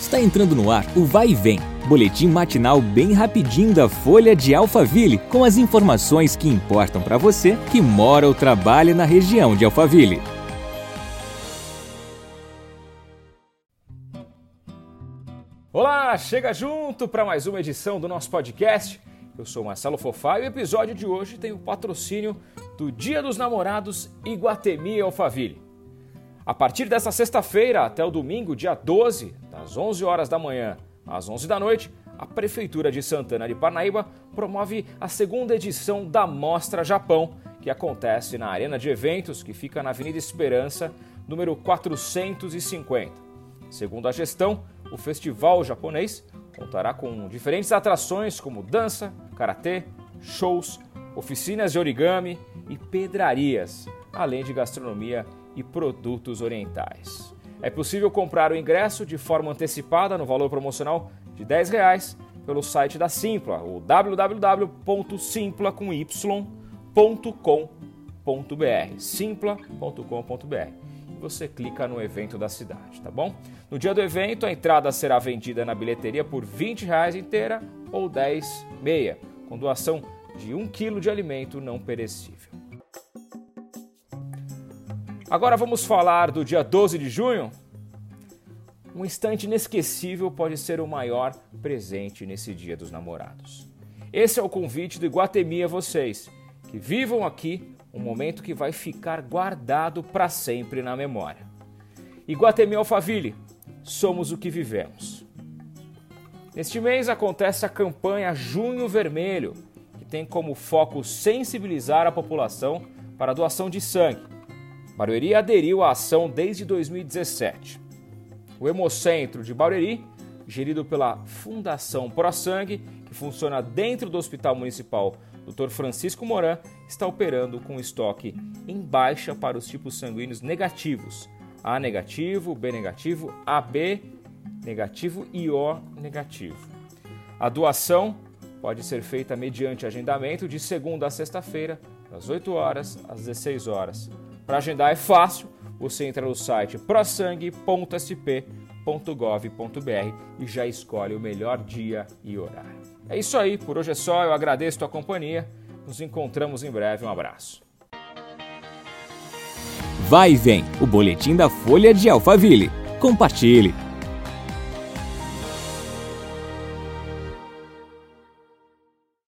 Está entrando no ar o Vai e Vem, boletim matinal bem rapidinho da Folha de Alphaville, com as informações que importam para você que mora ou trabalha na região de Alphaville. Olá, chega junto para mais uma edição do nosso podcast. Eu sou Marcelo Fofá e o episódio de hoje tem o patrocínio do Dia dos Namorados Iguatemi Alphaville. A partir dessa sexta-feira até o domingo, dia 12, das 11 horas da manhã às 11 da noite, a Prefeitura de Santana de Parnaíba promove a segunda edição da Mostra Japão, que acontece na Arena de Eventos, que fica na Avenida Esperança, número 450. Segundo a gestão, o festival japonês contará com diferentes atrações como dança, karatê, shows, oficinas de origami e pedrarias, além de gastronomia e produtos orientais. É possível comprar o ingresso de forma antecipada no valor promocional de R$ 10 pelo site da Simpla, o www.simpla.com.br. simpla.com.br. Você clica no evento da cidade, tá bom? No dia do evento, a entrada será vendida na bilheteria por R$ 20 inteira ou R$ 10 meia, com doação de 1 kg de alimento não perecível. Agora vamos falar do dia 12 de junho. Um instante inesquecível pode ser o maior presente nesse Dia dos Namorados. Esse é o convite do Iguatemi a vocês, que vivam aqui um momento que vai ficar guardado para sempre na memória. Iguatemi Alphaville, somos o que vivemos. Neste mês acontece a campanha Junho Vermelho, que tem como foco sensibilizar a população para a doação de sangue Barueri aderiu à ação desde 2017. O Hemocentro de Barueri, gerido pela Fundação Pro Sangue, que funciona dentro do Hospital Municipal Dr. Francisco Moran, está operando com estoque em baixa para os tipos sanguíneos negativos: A negativo, B negativo, AB negativo e O negativo. A doação pode ser feita mediante agendamento de segunda a sexta-feira, das 8 horas às 16 horas. Para agendar é fácil, você entra no site prosangue.sp.gov.br e já escolhe o melhor dia e horário. É isso aí, por hoje é só, eu agradeço a tua companhia. Nos encontramos em breve, um abraço. Vai e vem, o boletim da Folha de Alphaville. Compartilhe.